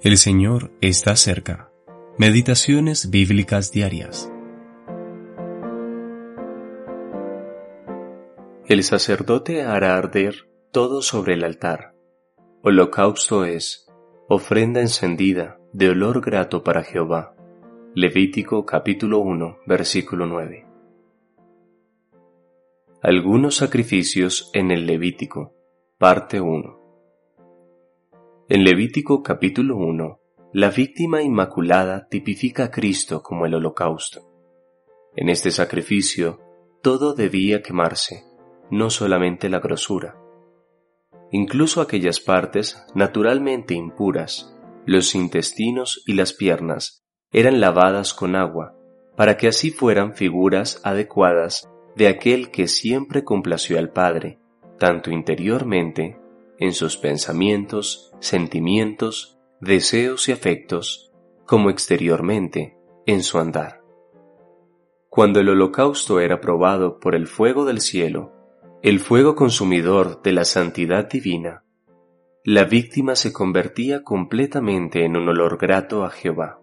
El Señor está cerca. Meditaciones bíblicas diarias. El sacerdote hará arder todo sobre el altar. Holocausto es ofrenda encendida de olor grato para Jehová. Levítico capítulo 1 versículo 9. Algunos sacrificios en el Levítico, parte 1. En Levítico capítulo 1, la víctima inmaculada tipifica a Cristo como el holocausto. En este sacrificio, todo debía quemarse, no solamente la grosura. Incluso aquellas partes naturalmente impuras, los intestinos y las piernas, eran lavadas con agua, para que así fueran figuras adecuadas de aquel que siempre complació al Padre, tanto interiormente en sus pensamientos, sentimientos, deseos y afectos, como exteriormente en su andar. Cuando el holocausto era probado por el fuego del cielo, el fuego consumidor de la santidad divina, la víctima se convertía completamente en un olor grato a Jehová.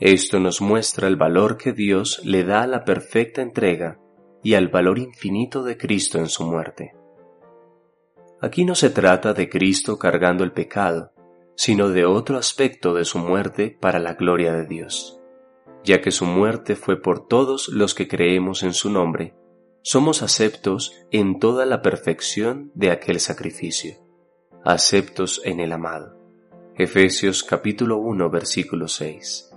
Esto nos muestra el valor que Dios le da a la perfecta entrega y al valor infinito de Cristo en su muerte. Aquí no se trata de Cristo cargando el pecado, sino de otro aspecto de su muerte para la gloria de Dios. Ya que su muerte fue por todos los que creemos en su nombre, somos aceptos en toda la perfección de aquel sacrificio, aceptos en el amado. Efesios capítulo 1 versículo 6.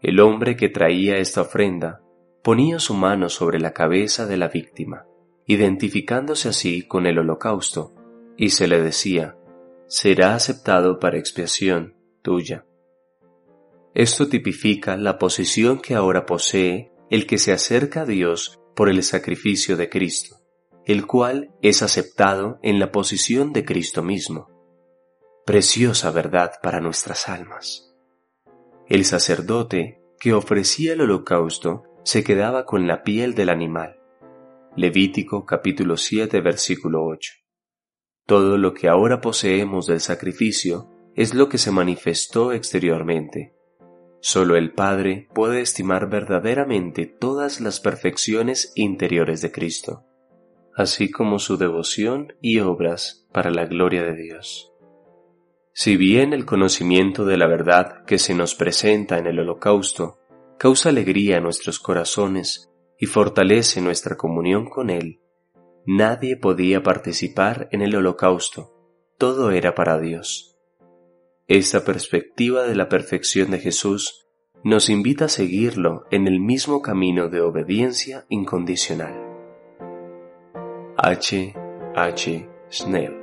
El hombre que traía esta ofrenda ponía su mano sobre la cabeza de la víctima identificándose así con el holocausto, y se le decía, será aceptado para expiación tuya. Esto tipifica la posición que ahora posee el que se acerca a Dios por el sacrificio de Cristo, el cual es aceptado en la posición de Cristo mismo. Preciosa verdad para nuestras almas. El sacerdote que ofrecía el holocausto se quedaba con la piel del animal, Levítico capítulo 7 versículo 8. Todo lo que ahora poseemos del sacrificio es lo que se manifestó exteriormente. Solo el Padre puede estimar verdaderamente todas las perfecciones interiores de Cristo, así como su devoción y obras para la gloria de Dios. Si bien el conocimiento de la verdad que se nos presenta en el holocausto causa alegría a nuestros corazones y fortalece nuestra comunión con Él, nadie podía participar en el holocausto, todo era para Dios. Esta perspectiva de la perfección de Jesús nos invita a seguirlo en el mismo camino de obediencia incondicional. H. H. Snell